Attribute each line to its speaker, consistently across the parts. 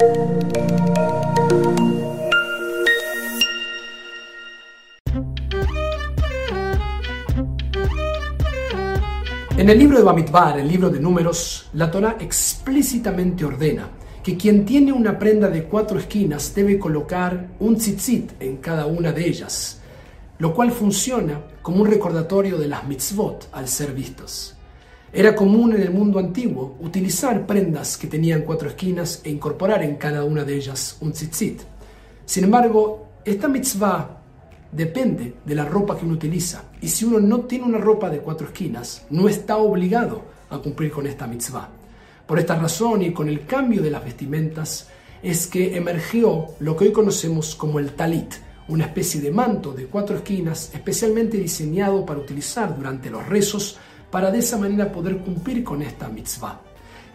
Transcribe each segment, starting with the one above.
Speaker 1: En el libro de Bamidbar, el libro de números, la Torah explícitamente ordena que quien tiene una prenda de cuatro esquinas debe colocar un tzitzit en cada una de ellas, lo cual funciona como un recordatorio de las mitzvot al ser vistos. Era común en el mundo antiguo utilizar prendas que tenían cuatro esquinas e incorporar en cada una de ellas un tzitzit. Sin embargo, esta mitzvah depende de la ropa que uno utiliza. Y si uno no tiene una ropa de cuatro esquinas, no está obligado a cumplir con esta mitzvah. Por esta razón y con el cambio de las vestimentas, es que emergió lo que hoy conocemos como el talit, una especie de manto de cuatro esquinas especialmente diseñado para utilizar durante los rezos para de esa manera poder cumplir con esta mitzvah.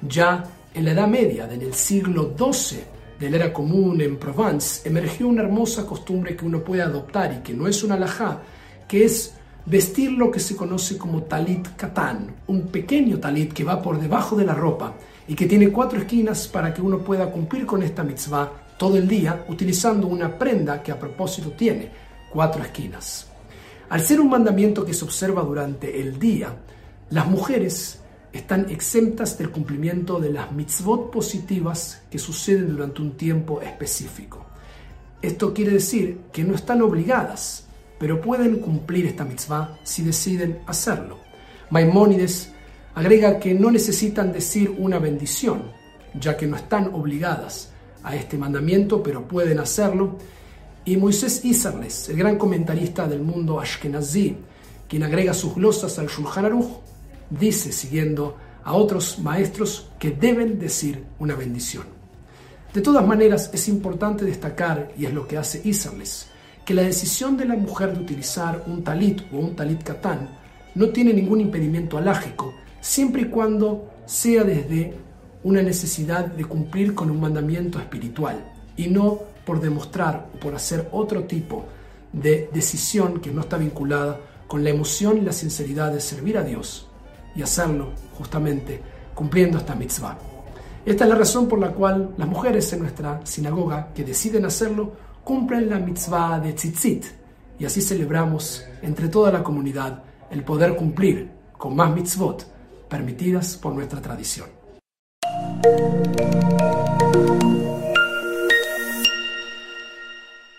Speaker 1: Ya en la Edad Media, en el siglo XII, de la era común en Provence, emergió una hermosa costumbre que uno puede adoptar y que no es una alajá, que es vestir lo que se conoce como talit katán, un pequeño talit que va por debajo de la ropa y que tiene cuatro esquinas para que uno pueda cumplir con esta mitzvah todo el día utilizando una prenda que a propósito tiene cuatro esquinas. Al ser un mandamiento que se observa durante el día, las mujeres están exentas del cumplimiento de las mitzvot positivas que suceden durante un tiempo específico. Esto quiere decir que no están obligadas, pero pueden cumplir esta mitzvah si deciden hacerlo. Maimónides agrega que no necesitan decir una bendición, ya que no están obligadas a este mandamiento, pero pueden hacerlo. Y Moisés Isarles, el gran comentarista del mundo ashkenazí, quien agrega sus glosas al Shulchan Aruch, dice, siguiendo a otros maestros, que deben decir una bendición. De todas maneras, es importante destacar, y es lo que hace Isarles, que la decisión de la mujer de utilizar un talit o un talit katán no tiene ningún impedimento alágico, siempre y cuando sea desde una necesidad de cumplir con un mandamiento espiritual y no por demostrar o por hacer otro tipo de decisión que no está vinculada con la emoción y la sinceridad de servir a Dios y hacerlo justamente cumpliendo esta mitzvah. Esta es la razón por la cual las mujeres en nuestra sinagoga que deciden hacerlo cumplen la mitzvah de tzitzit y así celebramos entre toda la comunidad el poder cumplir con más mitzvot permitidas por nuestra tradición.